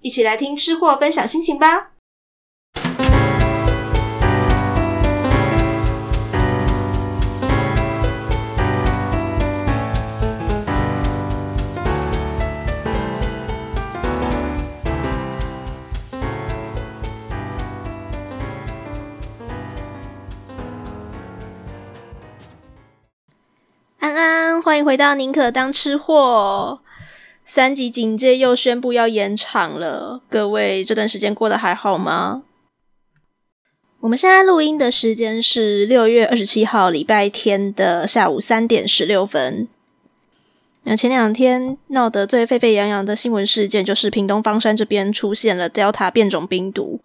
一起来听吃货分享心情吧！安安，欢迎回到宁可当吃货。三级警戒又宣布要延长了，各位这段时间过得还好吗？我们现在录音的时间是六月二十七号礼拜天的下午三点十六分。那前两天闹得最沸沸扬扬的新闻事件，就是屏东方山这边出现了 Delta 变种病毒。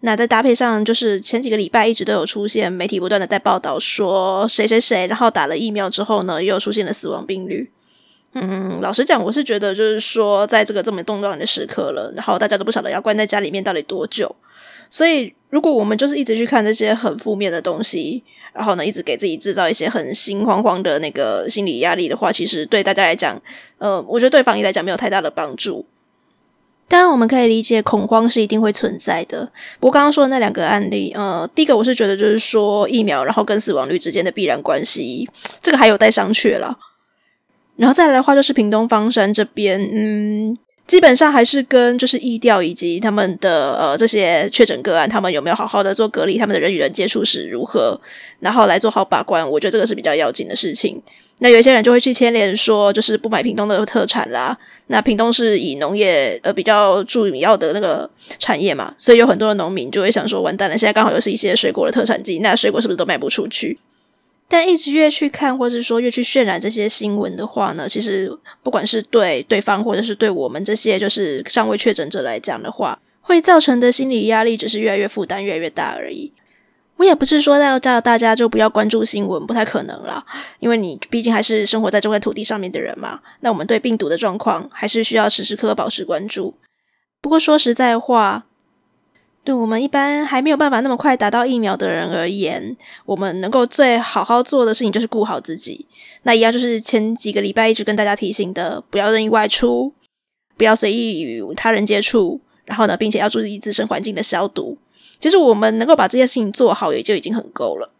那再搭配上，就是前几个礼拜一直都有出现媒体不断的在报道说谁谁谁，然后打了疫苗之后呢，又出现了死亡病例。嗯，老实讲，我是觉得就是说，在这个这么动乱的时刻了，然后大家都不晓得要关在家里面到底多久，所以如果我们就是一直去看这些很负面的东西，然后呢，一直给自己制造一些很心慌慌的那个心理压力的话，其实对大家来讲，呃，我觉得对防疫来讲没有太大的帮助。当然，我们可以理解恐慌是一定会存在的。不过刚刚说的那两个案例，呃，第一个我是觉得就是说疫苗，然后跟死亡率之间的必然关系，这个还有待商榷了。然后再来的话，就是屏东方山这边，嗯，基本上还是跟就是疫调以及他们的呃这些确诊个案，他们有没有好好的做隔离，他们的人与人接触史如何，然后来做好把关，我觉得这个是比较要紧的事情。那有一些人就会去牵连说，就是不买屏东的特产啦。那屏东是以农业呃比较主要的那个产业嘛，所以有很多的农民就会想说，完蛋了，现在刚好又是一些水果的特产季，那水果是不是都卖不出去？但一直越去看，或是说越去渲染这些新闻的话呢，其实不管是对对方，或者是对我们这些就是尚未确诊者来讲的话，会造成的心理压力只是越来越负担越来越大而已。我也不是说要叫大家就不要关注新闻，不太可能啦，因为你毕竟还是生活在这块土地上面的人嘛。那我们对病毒的状况还是需要时时刻刻保持关注。不过说实在话，对我们一般还没有办法那么快打到疫苗的人而言，我们能够最好好做的事情就是顾好自己。那一样就是前几个礼拜一直跟大家提醒的，不要任意外出，不要随意与他人接触，然后呢，并且要注意自身环境的消毒。其实我们能够把这些事情做好，也就已经很够了。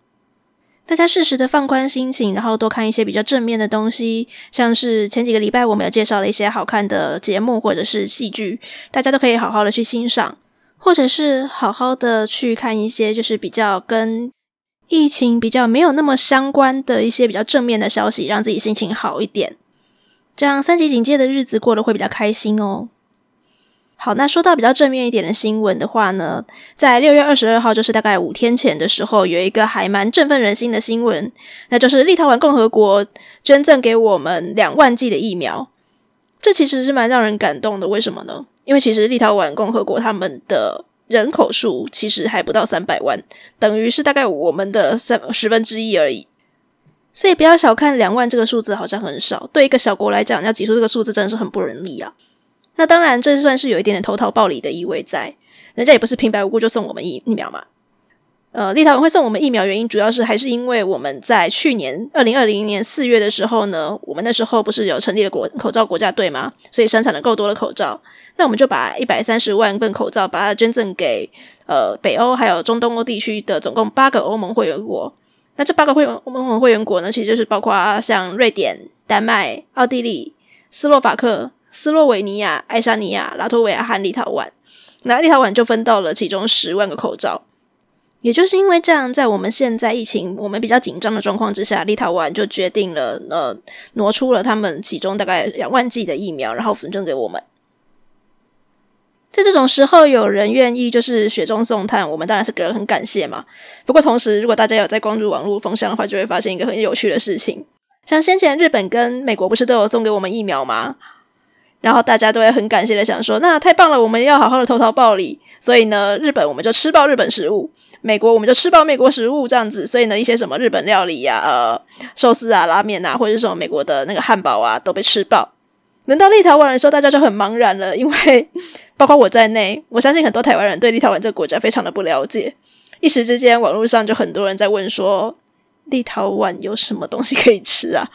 大家适时的放宽心情，然后多看一些比较正面的东西，像是前几个礼拜我们有介绍了一些好看的节目或者是戏剧，大家都可以好好的去欣赏。或者是好好的去看一些，就是比较跟疫情比较没有那么相关的一些比较正面的消息，让自己心情好一点，这样三级警戒的日子过得会比较开心哦。好，那说到比较正面一点的新闻的话呢，在六月二十二号，就是大概五天前的时候，有一个还蛮振奋人心的新闻，那就是立陶宛共和国捐赠给我们两万剂的疫苗，这其实是蛮让人感动的。为什么呢？因为其实立陶宛共和国他们的人口数其实还不到三百万，等于是大概我们的三十分之一而已。所以不要小看两万这个数字，好像很少。对一个小国来讲，要挤出这个数字真的是很不容易啊。那当然，这算是有一点点投桃报李的意味在，人家也不是平白无故就送我们疫疫苗嘛。呃，立陶宛会送我们疫苗，原因主要是还是因为我们在去年二零二零年四月的时候呢，我们那时候不是有成立了国口罩国家队吗？所以生产了够多的口罩，那我们就把一百三十万份口罩把它捐赠给呃北欧还有中东欧地区的总共八个欧盟会员国。那这八个会欧盟会员国呢，其实就是包括像瑞典、丹麦、奥地利、斯洛伐克、斯洛维尼亚、爱沙尼亚、拉脱维亚和立陶宛。那立陶宛就分到了其中十万个口罩。也就是因为这样，在我们现在疫情我们比较紧张的状况之下，立陶宛就决定了呃挪出了他们其中大概两万剂的疫苗，然后分赠给我们。在这种时候，有人愿意就是雪中送炭，我们当然是觉得很感谢嘛。不过同时，如果大家有在关注网络风向的话，就会发现一个很有趣的事情，像先前日本跟美国不是都有送给我们疫苗吗？然后大家都会很感谢的想说，那太棒了，我们要好好的投桃报李。所以呢，日本我们就吃爆日本食物。美国我们就吃饱美国食物这样子，所以呢，一些什么日本料理呀、啊、呃寿司啊、拉面啊，或者是什么美国的那个汉堡啊，都被吃爆。轮到立陶宛的时候，大家就很茫然了，因为包括我在内，我相信很多台湾人对立陶宛这个国家非常的不了解。一时之间，网络上就很多人在问说，立陶宛有什么东西可以吃啊？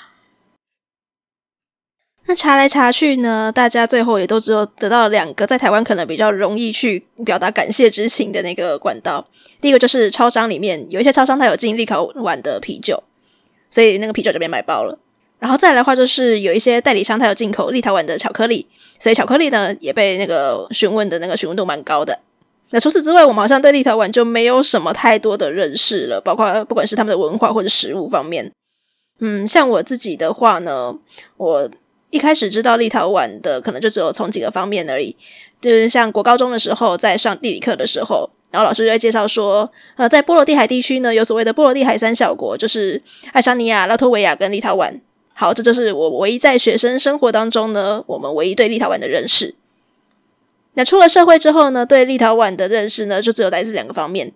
那查来查去呢，大家最后也都只有得到两个在台湾可能比较容易去表达感谢之情的那个管道。第一个就是超商里面有一些超商，它有进立陶宛的啤酒，所以那个啤酒就被买爆了。然后再来的话，就是有一些代理商，它有进口立陶宛的巧克力，所以巧克力呢也被那个询问的那个询问度蛮高的。那除此之外，我们好像对立陶宛就没有什么太多的认识了，包括不管是他们的文化或者食物方面。嗯，像我自己的话呢，我。一开始知道立陶宛的可能就只有从几个方面而已，就是像国高中的时候在上地理课的时候，然后老师就会介绍说，呃，在波罗的海地区呢，有所谓的波罗的海三小国，就是爱沙尼亚、拉脱维亚跟立陶宛。好，这就是我唯一在学生生活当中呢，我们唯一对立陶宛的认识。那出了社会之后呢，对立陶宛的认识呢，就只有来自两个方面。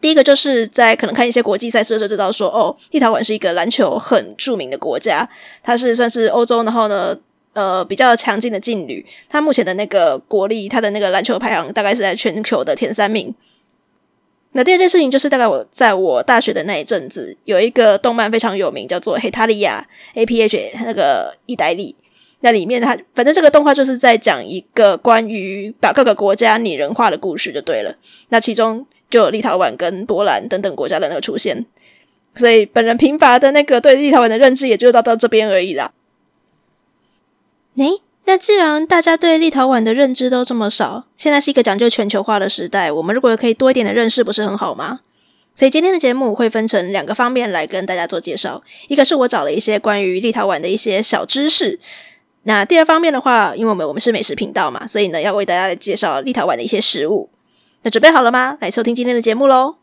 第一个就是在可能看一些国际赛事的时候，知道说哦，立陶宛是一个篮球很著名的国家，它是算是欧洲，然后呢，呃，比较强劲的劲旅。它目前的那个国力，它的那个篮球排行大概是在全球的前三名。那第二件事情就是，大概我在我大学的那一阵子，有一个动漫非常有名，叫做《黑塔利亚》（A P H） 那个意大利。那里面它反正这个动画就是在讲一个关于把各个国家拟人化的故事，就对了。那其中。就立陶宛跟波兰等等国家的那个出现，所以本人贫乏的那个对立陶宛的认知也就到到这边而已啦。诶，那既然大家对立陶宛的认知都这么少，现在是一个讲究全球化的时代，我们如果可以多一点的认识，不是很好吗？所以今天的节目会分成两个方面来跟大家做介绍，一个是我找了一些关于立陶宛的一些小知识，那第二方面的话，因为我们我们是美食频道嘛，所以呢要为大家介绍立陶宛的一些食物。那准备好了吗？来收听今天的节目喽！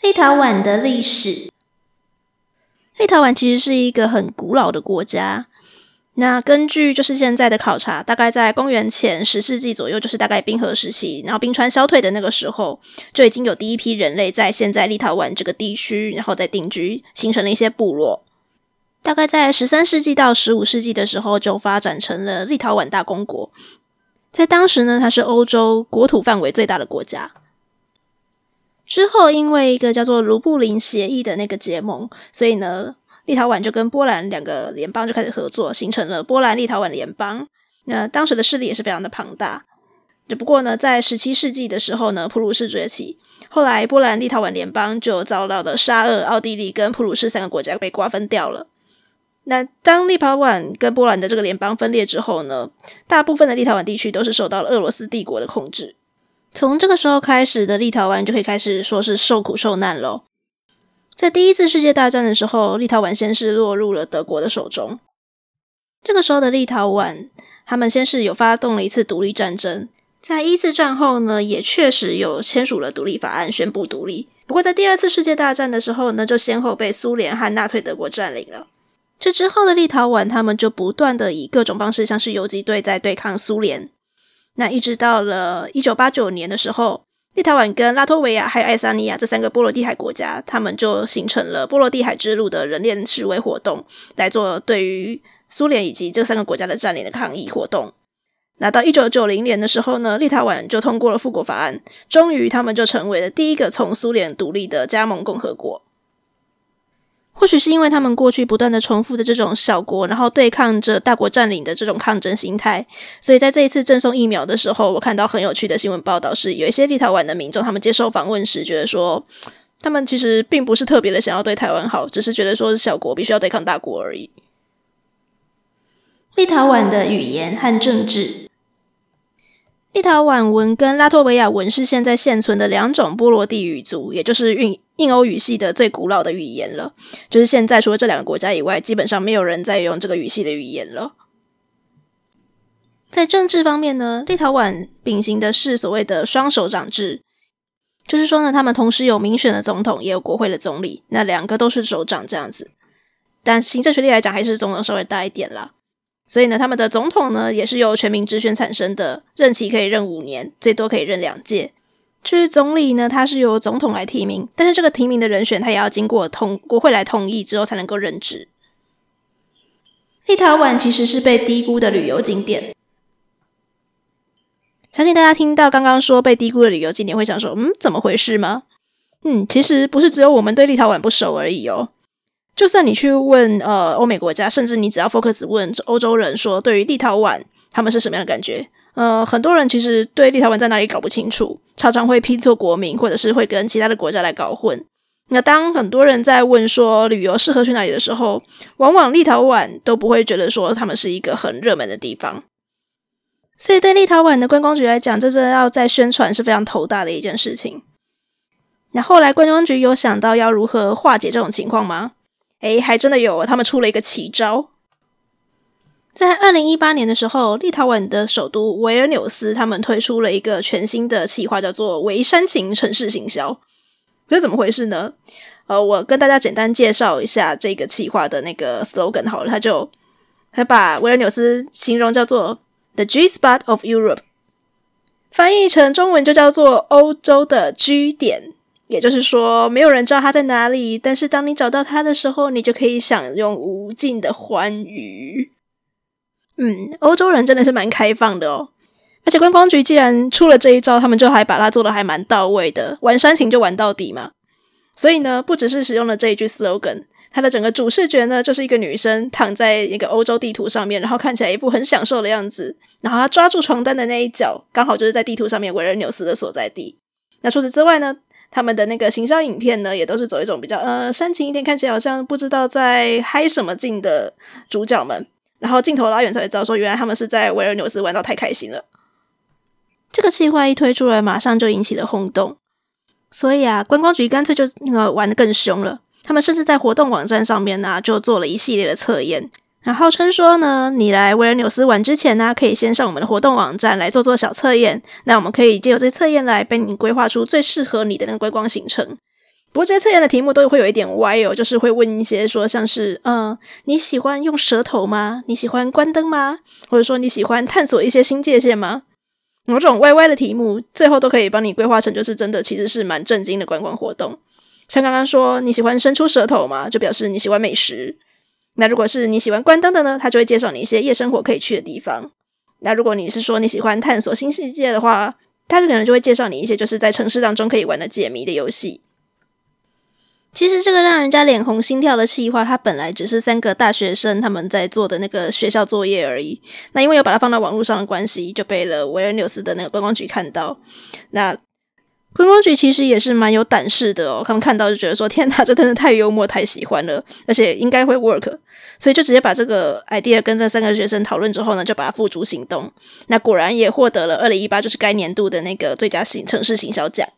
立陶宛的历史，立陶宛其实是一个很古老的国家。那根据就是现在的考察，大概在公元前十世纪左右，就是大概冰河时期，然后冰川消退的那个时候，就已经有第一批人类在现在立陶宛这个地区，然后在定居，形成了一些部落。大概在十三世纪到十五世纪的时候，就发展成了立陶宛大公国。在当时呢，它是欧洲国土范围最大的国家。之后，因为一个叫做卢布林协议的那个结盟，所以呢。立陶宛就跟波兰两个联邦就开始合作，形成了波兰立陶宛联邦。那当时的势力也是非常的庞大。只不过呢，在十七世纪的时候呢，普鲁士崛起，后来波兰立陶宛联邦就遭到了沙俄、奥地利跟普鲁士三个国家被瓜分掉了。那当立陶宛跟波兰的这个联邦分裂之后呢，大部分的立陶宛地区都是受到了俄罗斯帝国的控制。从这个时候开始的立陶宛就可以开始说是受苦受难喽。在第一次世界大战的时候，立陶宛先是落入了德国的手中。这个时候的立陶宛，他们先是有发动了一次独立战争。在一次战后呢，也确实有签署了独立法案，宣布独立。不过在第二次世界大战的时候呢，就先后被苏联和纳粹德国占领了。这之后的立陶宛，他们就不断的以各种方式，像是游击队在对抗苏联。那一直到了一九八九年的时候。立陶宛跟拉脱维亚还有爱沙尼亚这三个波罗的海国家，他们就形成了波罗的海之路的人链示威活动，来做对于苏联以及这三个国家的占领的抗议活动。那到一九九零年的时候呢，立陶宛就通过了复国法案，终于他们就成为了第一个从苏联独立的加盟共和国。或许是因为他们过去不断的重复的这种小国，然后对抗着大国占领的这种抗争心态，所以在这一次赠送疫苗的时候，我看到很有趣的新闻报道，是有一些立陶宛的民众，他们接受访问时觉得说，他们其实并不是特别的想要对台湾好，只是觉得说小国必须要对抗大国而已。立陶宛的语言和政治，立陶宛文跟拉脱维亚文是现在现存的两种波罗的语族，也就是印印欧语系的最古老的语言了。就是现在除了这两个国家以外，基本上没有人在用这个语系的语言了。在政治方面呢，立陶宛秉行的是所谓的双首长制，就是说呢，他们同时有民选的总统，也有国会的总理，那两个都是首长这样子。但行政权力来讲，还是总统稍微大一点啦。所以呢，他们的总统呢，也是由全民直选产生的，任期可以任五年，最多可以任两届。至于总理呢，他是由总统来提名，但是这个提名的人选，他也要经过通国会来同意之后才能够任职。立陶宛其实是被低估的旅游景点，相信大家听到刚刚说被低估的旅游景点，会想说，嗯，怎么回事吗？嗯，其实不是只有我们对立陶宛不熟而已哦。就算你去问呃欧美国家，甚至你只要 focus 问欧洲人说，对于立陶宛他们是什么样的感觉？呃，很多人其实对立陶宛在哪里搞不清楚，常常会拼错国名，或者是会跟其他的国家来搞混。那当很多人在问说旅游适合去哪里的时候，往往立陶宛都不会觉得说他们是一个很热门的地方。所以对立陶宛的观光局来讲，这真的要在宣传是非常头大的一件事情。那后来观光局有想到要如何化解这种情况吗？诶，还真的有，他们出了一个奇招。在二零一八年的时候，立陶宛的首都维尔纽斯，他们推出了一个全新的企划，叫做“微煽情城市行销”。这是怎么回事呢？呃，我跟大家简单介绍一下这个企划的那个 slogan 好了，他就他把维尔纽斯形容叫做 “the G spot of Europe”，翻译成中文就叫做“欧洲的 G 点”。也就是说，没有人知道它在哪里，但是当你找到它的时候，你就可以享用无尽的欢愉。嗯，欧洲人真的是蛮开放的哦。而且观光局既然出了这一招，他们就还把它做的还蛮到位的，玩煽情就玩到底嘛。所以呢，不只是使用了这一句 slogan，它的整个主视觉呢，就是一个女生躺在一个欧洲地图上面，然后看起来一副很享受的样子。然后她抓住床单的那一角，刚好就是在地图上面维尔纽斯的所在地。那除此之外呢，他们的那个行销影片呢，也都是走一种比较呃煽情一点，看起来好像不知道在嗨什么劲的主角们，然后镜头拉远才会知道说，原来他们是在维尔纽斯玩到太开心了。这个计划一推出来，马上就引起了轰动，所以啊，观光局干脆就那个玩的更凶了，他们甚至在活动网站上面呢、就做了一系列的测验。那号称说呢，你来维尔纽斯玩之前呢，可以先上我们的活动网站来做做小测验。那我们可以借由这测验来帮你规划出最适合你的那个观光行程。不过这些测验的题目都会有一点歪哦，就是会问一些说像是，嗯，你喜欢用舌头吗？你喜欢关灯吗？或者说你喜欢探索一些新界限吗？某种歪歪的题目，最后都可以帮你规划成就是真的，其实是蛮震惊的观光活动。像刚刚说你喜欢伸出舌头吗？就表示你喜欢美食。那如果是你喜欢关灯的呢，他就会介绍你一些夜生活可以去的地方。那如果你是说你喜欢探索新世界的话，他可能就会介绍你一些就是在城市当中可以玩的解谜的游戏。其实这个让人家脸红心跳的企划，它本来只是三个大学生他们在做的那个学校作业而已。那因为有把它放到网络上的关系，就被了维尔纽斯的那个观光局看到。那观光局其实也是蛮有胆识的哦，他们看到就觉得说：“天哪，这真的太幽默、太喜欢了，而且应该会 work。”所以就直接把这个 idea 跟这三个学生讨论之后呢，就把它付诸行动。那果然也获得了二零一八就是该年度的那个最佳行城市行销奖。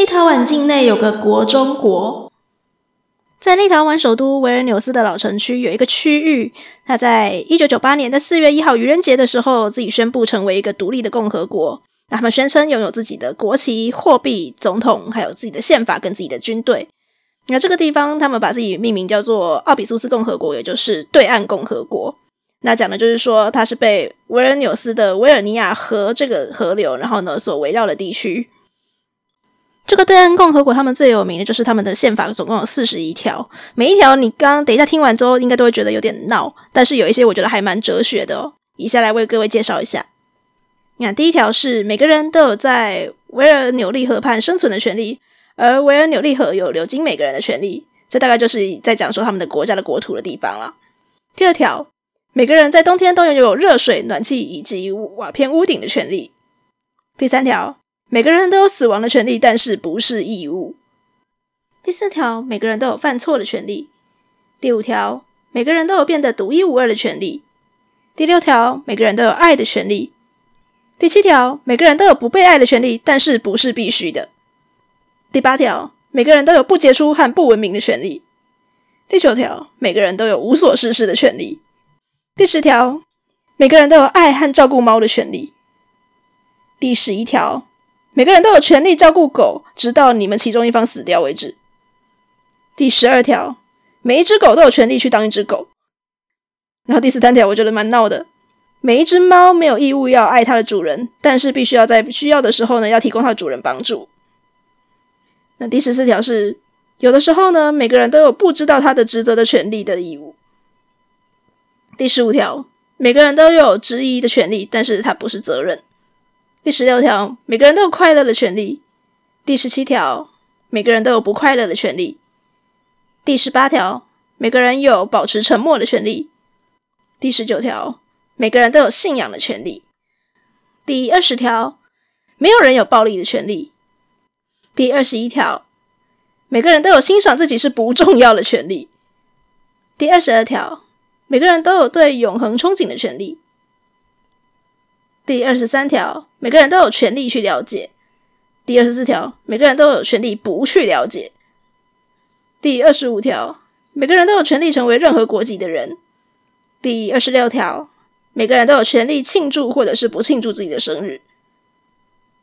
立陶宛境内有个国中国，在立陶宛首都维尔纽斯的老城区有一个区域，它在一九九八年的四月一号愚人节的时候，自己宣布成为一个独立的共和国。那他们宣称拥有自己的国旗、货币、总统，还有自己的宪法跟自己的军队。那这个地方，他们把自己命名叫做奥比苏斯共和国，也就是对岸共和国。那讲的就是说，它是被维尔纽斯的维尔尼亚河这个河流，然后呢所围绕的地区。这个对岸共和国，他们最有名的就是他们的宪法，总共有四十一条。每一条你刚等一下听完之后，应该都会觉得有点闹，但是有一些我觉得还蛮哲学的哦。以下来为各位介绍一下。你看第一条是每个人都有在维尔纽利河畔生存的权利，而维尔纽利河有流经每个人的权利。这大概就是在讲说他们的国家的国土的地方了。第二条，每个人在冬天都拥有热水、暖气以及瓦片屋顶的权利。第三条，每个人都有死亡的权利，但是不是义务。第四条，每个人都有犯错的权利。第五条，每个人都有变得独一无二的权利。第六条，每个人都有爱的权利。第七条，每个人都有不被爱的权利，但是不是必须的。第八条，每个人都有不杰出和不文明的权利。第九条，每个人都有无所事事的权利。第十条，每个人都有爱和照顾猫的权利。第十一条，每个人都有权利照顾狗，直到你们其中一方死掉为止。第十二条，每一只狗都有权利去当一只狗。然后第十三条，我觉得蛮闹的。每一只猫没有义务要爱它的主人，但是必须要在需要的时候呢，要提供它的主人帮助。那第十四条是，有的时候呢，每个人都有不知道他的职责的权利的义务。第十五条，每个人都有质疑的权利，但是它不是责任。第十六条，每个人都有快乐的权利。第十七条，每个人都有不快乐的权利。第十八条，每个人有保持沉默的权利。第十九条。每个人都有信仰的权利。第二十条，没有人有暴力的权利。第二十一条，每个人都有欣赏自己是不重要的权利。第二十二条，每个人都有对永恒憧憬的权利。第二十三条，每个人都有权利去了解。第二十四条，每个人都有权利不去了解。第二十五条，每个人都有权利成为任何国籍的人。第二十六条。每个人都有权利庆祝或者是不庆祝自己的生日。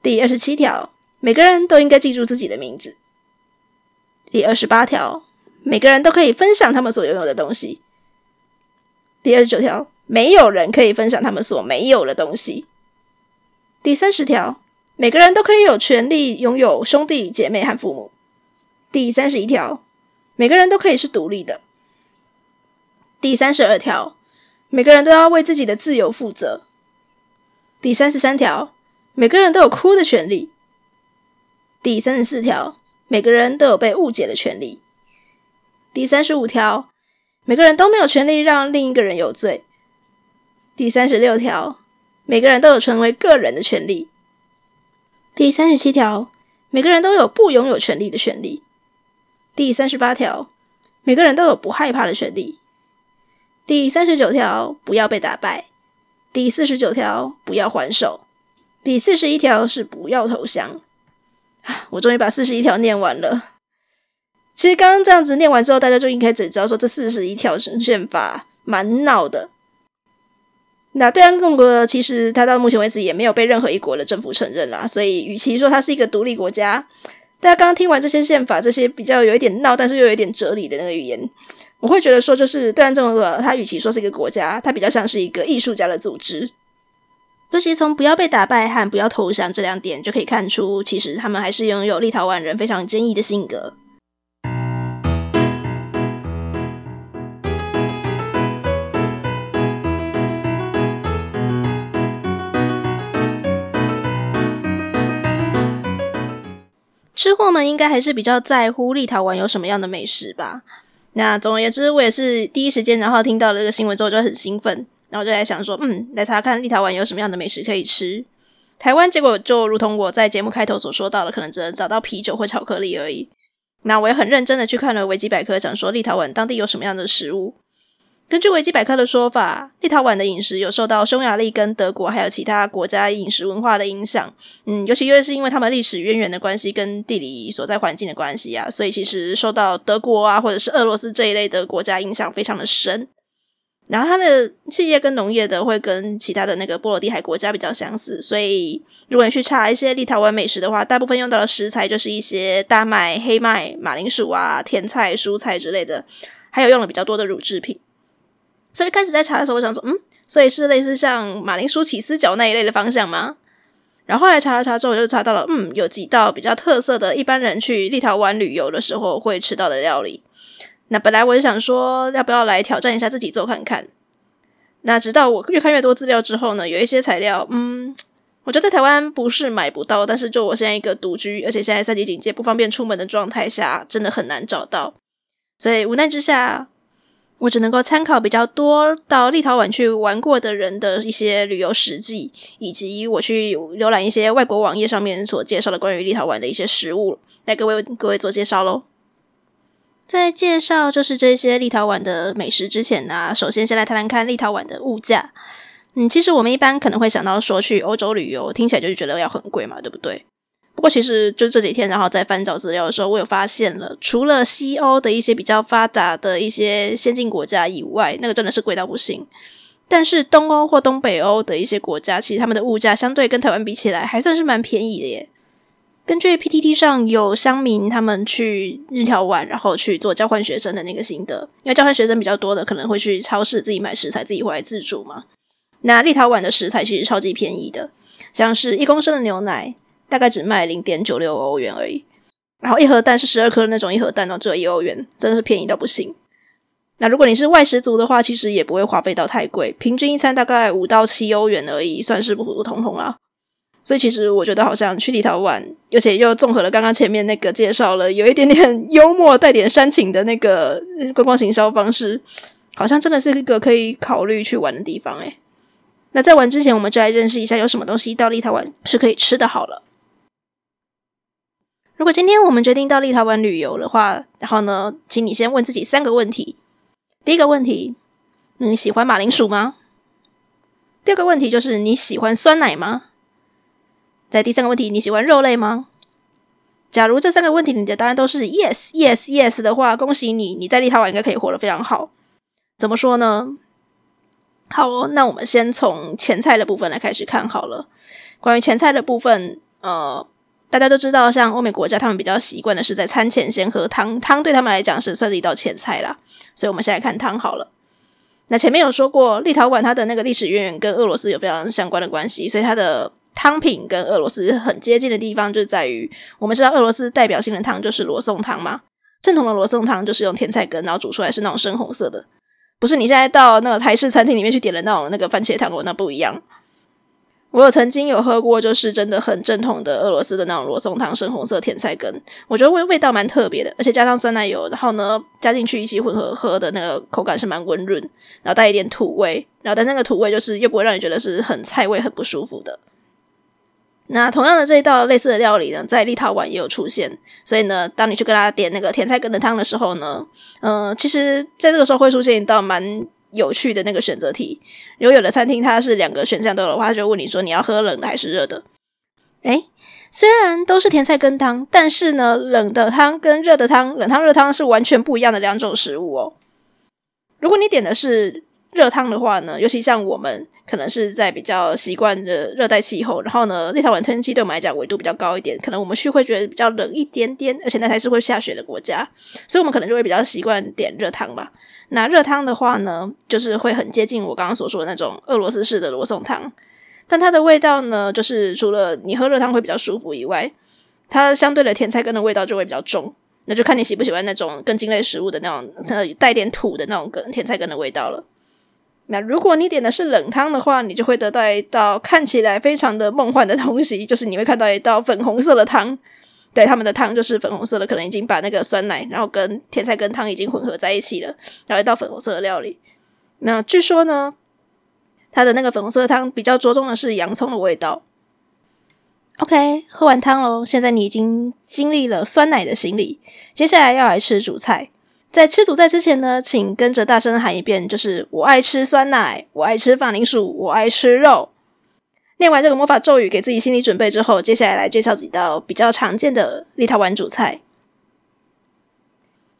第二十七条，每个人都应该记住自己的名字。第二十八条，每个人都可以分享他们所拥有的东西。第二十九条，没有人可以分享他们所没有的东西。第三十条，每个人都可以有权利拥有兄弟姐妹和父母。第三十一条，每个人都可以是独立的。第三十二条。每个人都要为自己的自由负责。第三十三条，每个人都有哭的权利。第三十四条，每个人都有被误解的权利。第三十五条，每个人都没有权利让另一个人有罪。第三十六条，每个人都有成为个人的权利。第三十七条，每个人都有不拥有权利的权利。第三十八条，每个人都有不害怕的权利。第三十九条，不要被打败。第四十九条，不要还手。第四十一条是不要投降。我终于把四十一条念完了。其实刚刚这样子念完之后，大家就应该只知道说这四十一条宪法蛮闹的。那对岸共和国其实它到目前为止也没有被任何一国的政府承认啦，所以与其说它是一个独立国家，大家刚刚听完这些宪法，这些比较有一点闹，但是又有一点哲理的那个语言。我会觉得说，就是对岸政府，它与其说是一个国家，它比较像是一个艺术家的组织。尤其从不要被打败和不要投降这两点就可以看出，其实他们还是拥有立陶宛人非常坚毅的性格。吃货们应该还是比较在乎立陶宛有什么样的美食吧。那总而言之，我也是第一时间，然后听到了这个新闻之后就很兴奋，然后就在想说，嗯，来查看立陶宛有什么样的美食可以吃。台湾结果就如同我在节目开头所说到的，可能只能找到啤酒或巧克力而已。那我也很认真的去看了维基百科，想说立陶宛当地有什么样的食物。根据维基百科的说法，立陶宛的饮食有受到匈牙利跟德国还有其他国家饮食文化的影响，嗯，尤其又是因为他们历史渊源的关系跟地理所在环境的关系啊，所以其实受到德国啊或者是俄罗斯这一类的国家影响非常的深。然后它的企业跟农业的会跟其他的那个波罗的海国家比较相似，所以如果你去查一些立陶宛美食的话，大部分用到的食材就是一些大麦、黑麦、马铃薯啊、甜菜、蔬菜之类的，还有用了比较多的乳制品。所以开始在查的时候，我想说，嗯，所以是类似像马铃薯起司饺那一类的方向吗？然后后来查了查之后，我就查到了，嗯，有几道比较特色的，一般人去立陶宛旅游的时候会吃到的料理。那本来我就想说，要不要来挑战一下自己做看看？那直到我越看越多资料之后呢，有一些材料，嗯，我觉得在台湾不是买不到，但是就我现在一个独居，而且现在三级警戒不方便出门的状态下，真的很难找到。所以无奈之下。我只能够参考比较多到立陶宛去玩过的人的一些旅游实记，以及我去浏览一些外国网页上面所介绍的关于立陶宛的一些食物，来各位各位做介绍喽。在介绍就是这些立陶宛的美食之前呢、首先先来谈谈看立陶宛的物价。嗯，其实我们一般可能会想到说去欧洲旅游，听起来就是觉得要很贵嘛，对不对？不过，其实就这几天，然后在翻找资料的时候，我有发现了，除了西欧的一些比较发达的一些先进国家以外，那个真的是贵到不行。但是东欧或东北欧的一些国家，其实他们的物价相对跟台湾比起来，还算是蛮便宜的耶。根据 PTT 上有乡民他们去立陶宛，然后去做交换学生的那个心得，因为交换学生比较多的，可能会去超市自己买食材，自己回来自煮嘛。那立陶宛的食材其实超级便宜的，像是一公升的牛奶。大概只卖零点九六欧元而已，然后一盒蛋是十二颗那种一盒蛋哦，只有一欧元，真的是便宜到不行。那如果你是外食族的话，其实也不会花费到太贵，平均一餐大概五到七欧元而已，算是普普通通啦。所以其实我觉得好像去立陶宛，而且又综合了刚刚前面那个介绍了，有一点点幽默带点煽情的那个观光行销方式，好像真的是一个可以考虑去玩的地方诶。那在玩之前，我们就来认识一下有什么东西到立陶宛是可以吃的好了。如果今天我们决定到立陶宛旅游的话，然后呢，请你先问自己三个问题。第一个问题，你喜欢马铃薯吗？第二个问题就是你喜欢酸奶吗？在第三个问题，你喜欢肉类吗？假如这三个问题你的答案都是 yes yes yes 的话，恭喜你，你在立陶宛应该可以活得非常好。怎么说呢？好哦，那我们先从前菜的部分来开始看好了。关于前菜的部分，呃。大家都知道，像欧美国家，他们比较习惯的是在餐前先喝汤，汤对他们来讲是算是一道前菜啦。所以，我们先来看汤好了。那前面有说过，立陶宛它的那个历史渊源跟俄罗斯有非常相关的关系，所以它的汤品跟俄罗斯很接近的地方，就在于我们知道俄罗斯代表性的汤就是罗宋汤嘛。正统的罗宋汤就是用甜菜根，然后煮出来是那种深红色的，不是你现在到那个台式餐厅里面去点的那种那个番茄汤，那不一样。我有曾经有喝过，就是真的很正统的俄罗斯的那种罗宋汤，深红色甜菜根，我觉得味味道蛮特别的，而且加上酸奶油，然后呢加进去一起混合喝的那个口感是蛮温润，然后带一点土味，然后但那个土味就是又不会让你觉得是很菜味很不舒服的。那同样的这一道类似的料理呢，在立陶宛也有出现，所以呢，当你去跟他点那个甜菜根的汤的时候呢，嗯、呃，其实在这个时候会出现一道蛮。有趣的那个选择题，如果有的餐厅它是两个选项都有的话，他就问你说你要喝冷的还是热的？诶，虽然都是甜菜根汤，但是呢，冷的汤跟热的汤，冷汤热汤是完全不一样的两种食物哦。如果你点的是热汤的话呢，尤其像我们可能是在比较习惯的热带气候，然后呢，立陶宛天气对我们来讲纬度比较高一点，可能我们去会觉得比较冷一点点，而且那还是会下雪的国家，所以我们可能就会比较习惯点热汤吧。那热汤的话呢，就是会很接近我刚刚所说的那种俄罗斯式的罗宋汤，但它的味道呢，就是除了你喝热汤会比较舒服以外，它相对的甜菜根的味道就会比较重。那就看你喜不喜欢那种根茎类食物的那种，呃，带点土的那种根甜菜根的味道了。那如果你点的是冷汤的话，你就会得到一道看起来非常的梦幻的东西，就是你会看到一道粉红色的汤。对，他们的汤就是粉红色的，可能已经把那个酸奶，然后跟甜菜根汤已经混合在一起了，然后一道粉红色的料理。那据说呢，它的那个粉红色的汤比较着重的是洋葱的味道。OK，喝完汤喽，现在你已经经历了酸奶的洗礼，接下来要来吃主菜。在吃主菜之前呢，请跟着大声喊一遍，就是我爱吃酸奶，我爱吃马铃薯，我爱吃肉。念完这个魔法咒语，给自己心理准备之后，接下来来介绍几道比较常见的立陶宛主菜。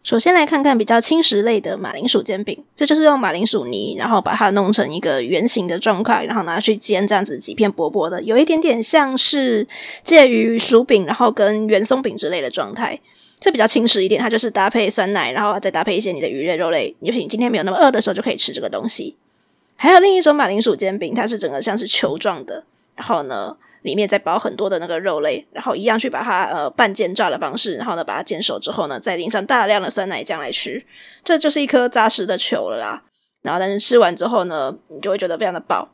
首先来看看比较轻食类的马铃薯煎饼，这就是用马铃薯泥，然后把它弄成一个圆形的状块，然后拿去煎，这样子几片薄薄的，有一点点像是介于薯饼，然后跟圆松饼之类的状态。这比较轻食一点，它就是搭配酸奶，然后再搭配一些你的鱼类、肉类，尤其你今天没有那么饿的时候，就可以吃这个东西。还有另一种马铃薯煎饼，它是整个像是球状的，然后呢，里面再包很多的那个肉类，然后一样去把它呃半煎炸的方式，然后呢把它煎熟之后呢，再淋上大量的酸奶酱来吃，这就是一颗扎实的球了啦。然后但是吃完之后呢，你就会觉得非常的饱。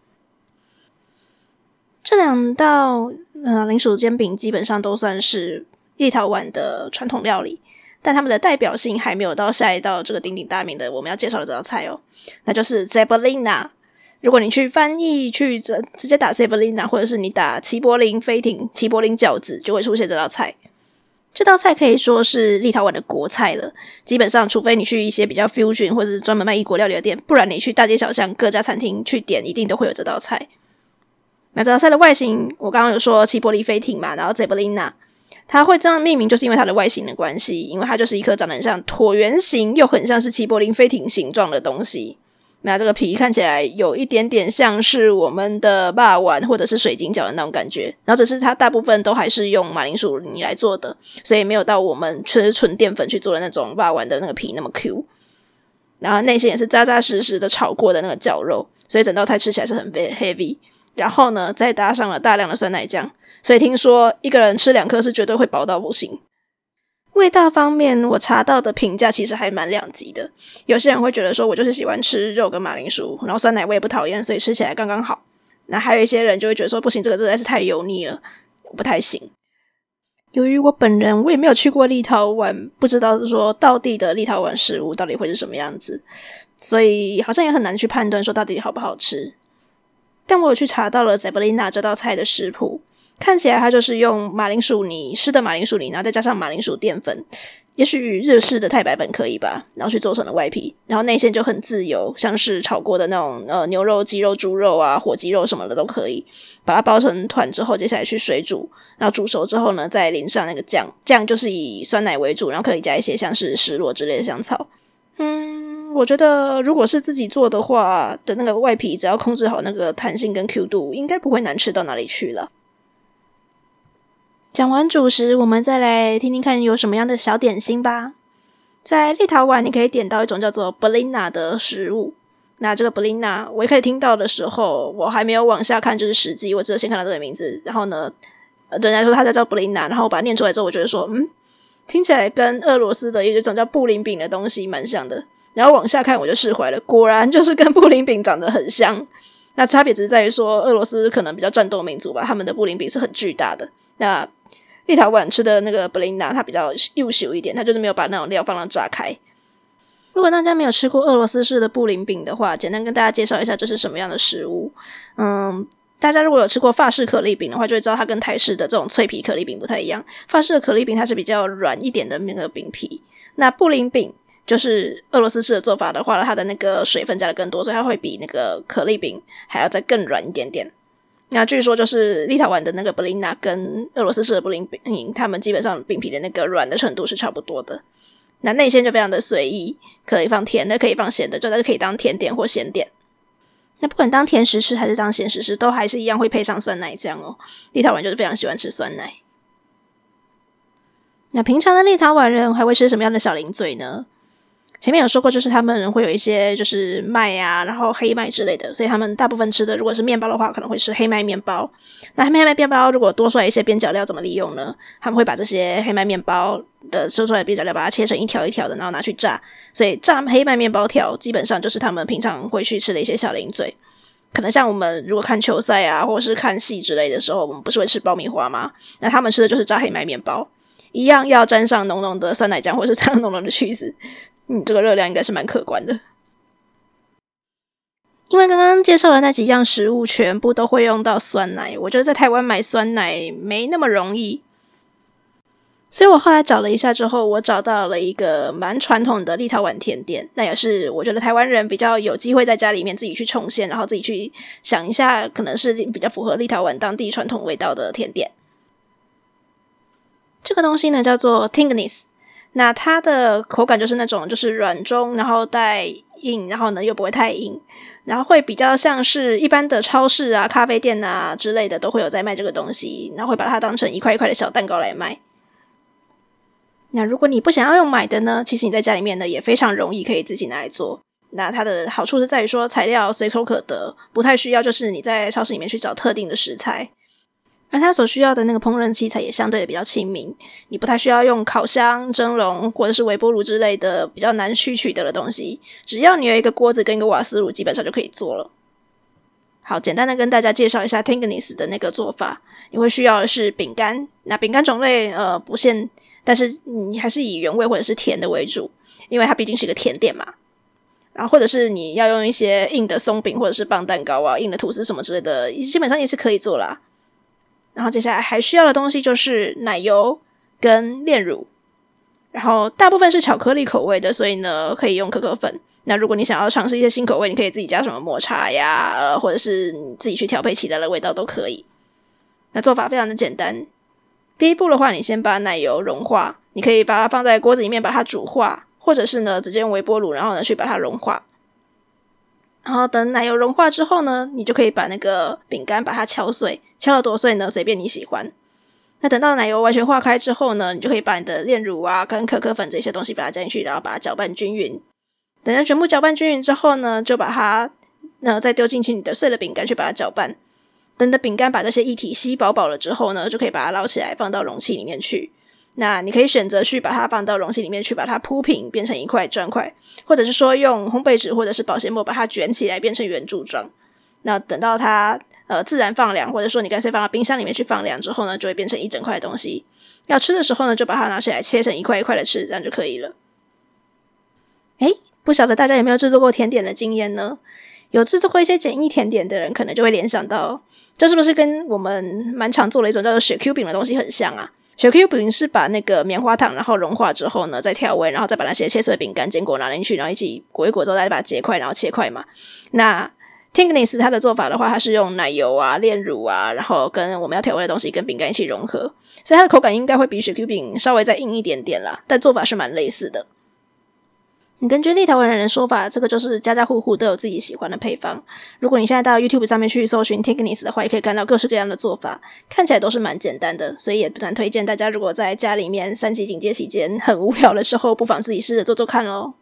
这两道呃马铃薯煎饼基本上都算是立陶宛的传统料理。但他们的代表性还没有到下一道这个鼎鼎大名的我们要介绍的这道菜哦，那就是 Zeppelina。如果你去翻译去直直接打 Zeppelina，或者是你打齐柏林飞艇、齐柏林饺子，就会出现这道菜。这道菜可以说是立陶宛的国菜了。基本上，除非你去一些比较 fusion 或者是专门卖异国料理的店，不然你去大街小巷各家餐厅去点，一定都会有这道菜。那这道菜的外形，我刚刚有说齐柏林飞艇嘛，然后 Zeppelina，它会这样命名，就是因为它的外形的关系，因为它就是一颗长得很像椭圆形，又很像是齐柏林飞艇形状的东西。那这个皮看起来有一点点像是我们的霸王或者是水晶饺的那种感觉，然后只是它大部分都还是用马铃薯泥来做的，所以没有到我们吃纯淀粉去做的那种霸王的那个皮那么 Q。然后内馅也是扎扎实实的炒过的那个绞肉，所以整道菜吃起来是很 heavy。然后呢，再搭上了大量的酸奶酱，所以听说一个人吃两颗是绝对会饱到不行。味道方面，我查到的评价其实还蛮两极的。有些人会觉得说，我就是喜欢吃肉跟马铃薯，然后酸奶我也不讨厌，所以吃起来刚刚好。那还有一些人就会觉得说，不行，这个实在是太油腻了，不太行。由于我本人我也没有去过立陶宛，不知道说到地的立陶宛食物到底会是什么样子，所以好像也很难去判断说到底好不好吃。但我有去查到了 Zeppelina 这道菜的食谱。看起来它就是用马铃薯泥，湿的马铃薯泥，然后再加上马铃薯淀粉，也许日式的太白粉可以吧，然后去做成了外皮，然后内馅就很自由，像是炒过的那种呃牛肉、鸡肉、猪肉啊、火鸡肉什么的都可以，把它包成团之后，接下来去水煮，然后煮熟之后呢，再淋上那个酱，酱就是以酸奶为主，然后可以加一些像是蒔萝之类的香草。嗯，我觉得如果是自己做的话，的那个外皮只要控制好那个弹性跟 Q 度，应该不会难吃到哪里去了。讲完主食，我们再来听听看有什么样的小点心吧。在立陶宛，你可以点到一种叫做 blina 的食物。那这个 blina，我一开始听到的时候，我还没有往下看，就是实际，我只有先看到这个名字。然后呢，人家说它叫 blina，然后我把它念出来之后，我觉得说，嗯，听起来跟俄罗斯的一种叫布林饼的东西蛮像的。然后往下看，我就释怀了，果然就是跟布林饼长得很像。那差别只是在于说，俄罗斯可能比较战斗民族吧，他们的布林饼是很巨大的。那立陶宛吃的那个布林娜，它比较幼小一点，它就是没有把那种料放到炸开。如果大家没有吃过俄罗斯式的布林饼的话，简单跟大家介绍一下这是什么样的食物。嗯，大家如果有吃过法式可丽饼的话，就会知道它跟台式的这种脆皮可丽饼不太一样。法式的可丽饼它是比较软一点的那个饼皮，那布林饼就是俄罗斯式的做法的话，它的那个水分加的更多，所以它会比那个可丽饼还要再更软一点点。那据说就是立陶宛的那个布林娜跟俄罗斯式的布林饼，他们基本上饼皮的那个软的程度是差不多的。那内馅就非常的随意，可以放甜的，可以放咸的，就它就可以当甜点或咸点。那不管当甜食吃还是当咸食吃，都还是一样会配上酸奶酱哦。立陶宛就是非常喜欢吃酸奶。那平常的立陶宛人还会吃什么样的小零嘴呢？前面有说过，就是他们会有一些就是麦啊，然后黑麦之类的，所以他们大部分吃的如果是面包的话，可能会吃黑麦面包。那黑麦面包如果多出来一些边角料，怎么利用呢？他们会把这些黑麦面包的收出来的边角料，把它切成一条一条的，然后拿去炸。所以炸黑麦面包条基本上就是他们平常会去吃的一些小零嘴。可能像我们如果看球赛啊，或者是看戏之类的时候，我们不是会吃爆米花吗？那他们吃的就是炸黑麦面包，一样要沾上浓浓的酸奶酱，或者是沾上浓浓的 cheese。嗯，这个热量应该是蛮可观的。因为刚刚介绍的那几样食物全部都会用到酸奶，我觉得在台湾买酸奶没那么容易，所以我后来找了一下之后，我找到了一个蛮传统的立陶宛甜点，那也是我觉得台湾人比较有机会在家里面自己去重现，然后自己去想一下，可能是比较符合立陶宛当地传统味道的甜点。这个东西呢叫做 Tingnis。那它的口感就是那种，就是软中，然后带硬，然后呢又不会太硬，然后会比较像是一般的超市啊、咖啡店啊之类的都会有在卖这个东西，然后会把它当成一块一块的小蛋糕来卖。那如果你不想要用买的呢，其实你在家里面呢也非常容易可以自己拿来做。那它的好处是在于说材料随口可得，不太需要就是你在超市里面去找特定的食材。而它所需要的那个烹饪器材也相对的比较亲民，你不太需要用烤箱、蒸笼或者是微波炉之类的比较难去取得的东西，只要你有一个锅子跟一个瓦斯炉，基本上就可以做了。好，简单的跟大家介绍一下 Tinginis 的那个做法，你会需要的是饼干，那饼干种类呃不限但是你还是以原味或者是甜的为主，因为它毕竟是一个甜点嘛。然后或者是你要用一些硬的松饼或者是棒蛋糕啊、硬的吐司什么之类的，基本上也是可以做啦。然后接下来还需要的东西就是奶油跟炼乳，然后大部分是巧克力口味的，所以呢可以用可可粉。那如果你想要尝试一些新口味，你可以自己加什么抹茶呀，呃，或者是你自己去调配其他的味道都可以。那做法非常的简单。第一步的话，你先把奶油融化，你可以把它放在锅子里面把它煮化，或者是呢直接用微波炉，然后呢去把它融化。然后等奶油融化之后呢，你就可以把那个饼干把它敲碎，敲了多碎呢？随便你喜欢。那等到奶油完全化开之后呢，你就可以把你的炼乳啊跟可可粉这些东西把它加进去，然后把它搅拌均匀。等它全部搅拌均匀之后呢，就把它呃再丢进去你的碎的饼干去把它搅拌。等的饼干把这些液体吸饱饱了之后呢，就可以把它捞起来放到容器里面去。那你可以选择去把它放到容器里面去，把它铺平，变成一块砖块，或者是说用烘焙纸或者是保鲜膜把它卷起来，变成圆柱状。那等到它呃自然放凉，或者说你干脆放到冰箱里面去放凉之后呢，就会变成一整块东西。要吃的时候呢，就把它拿起来切成一块一块的吃，这样就可以了。诶，不晓得大家有没有制作过甜点的经验呢？有制作过一些简易甜点的人，可能就会联想到，这是不是跟我们蛮常做的一种叫做雪 Q 饼的东西很像啊？雪 Q 饼是把那个棉花糖，然后融化之后呢，再调味，然后再把那些切碎饼干、坚果拿进去，然后一起裹一裹之后，再把它结块，然后切块嘛。那 Tinkness 它的做法的话，它是用奶油啊、炼乳啊，然后跟我们要调味的东西跟饼干一起融合，所以它的口感应该会比雪 Q 饼稍微再硬一点点啦，但做法是蛮类似的。你根据立陶宛人的说法，这个就是家家户户都有自己喜欢的配方。如果你现在到 YouTube 上面去搜寻 Tinkness 的话，也可以看到各式各样的做法，看起来都是蛮简单的。所以也不蛮推荐大家，如果在家里面三级警戒期间很无聊的时候，不妨自己试着做做看喽。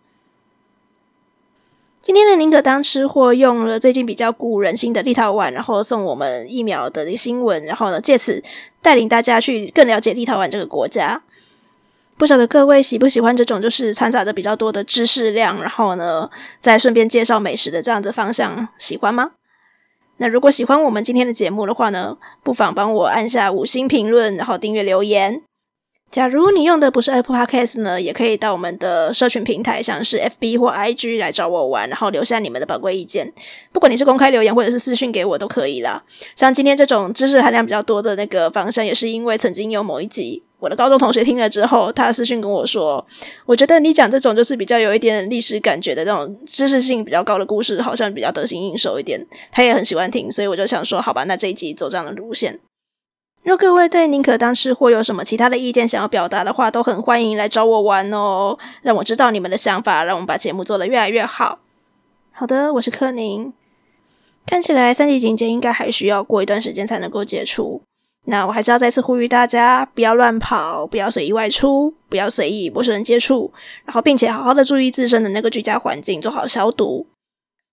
今天的宁可当吃货用了最近比较鼓舞人心的立陶宛，然后送我们疫苗的新闻，然后呢，借此带领大家去更了解立陶宛这个国家。不晓得各位喜不喜欢这种就是掺杂着比较多的知识量，然后呢，再顺便介绍美食的这样的方向，喜欢吗？那如果喜欢我们今天的节目的话呢，不妨帮我按下五星评论，然后订阅留言。假如你用的不是 Apple Podcast 呢，也可以到我们的社群平台，像是 FB 或 IG 来找我玩，然后留下你们的宝贵意见。不管你是公开留言或者是私讯给我都可以啦。像今天这种知识含量比较多的那个方向，也是因为曾经有某一集。我的高中同学听了之后，他私讯跟我说：“我觉得你讲这种就是比较有一点历史感觉的那种知识性比较高的故事，好像比较得心应手一点。”他也很喜欢听，所以我就想说：“好吧，那这一集走这样的路线。”若各位对宁可当吃货有什么其他的意见想要表达的话，都很欢迎来找我玩哦，让我知道你们的想法，让我们把节目做得越来越好。好的，我是柯宁。看起来三级警戒应该还需要过一段时间才能够解除。那我还是要再次呼吁大家，不要乱跑，不要随意外出，不要随意陌生人接触，然后并且好好的注意自身的那个居家环境，做好消毒，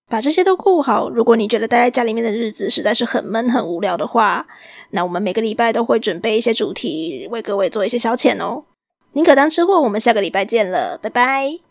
把这些都顾好。如果你觉得待在家里面的日子实在是很闷很无聊的话，那我们每个礼拜都会准备一些主题，为各位做一些消遣哦。宁可当吃货，我们下个礼拜见了，拜拜。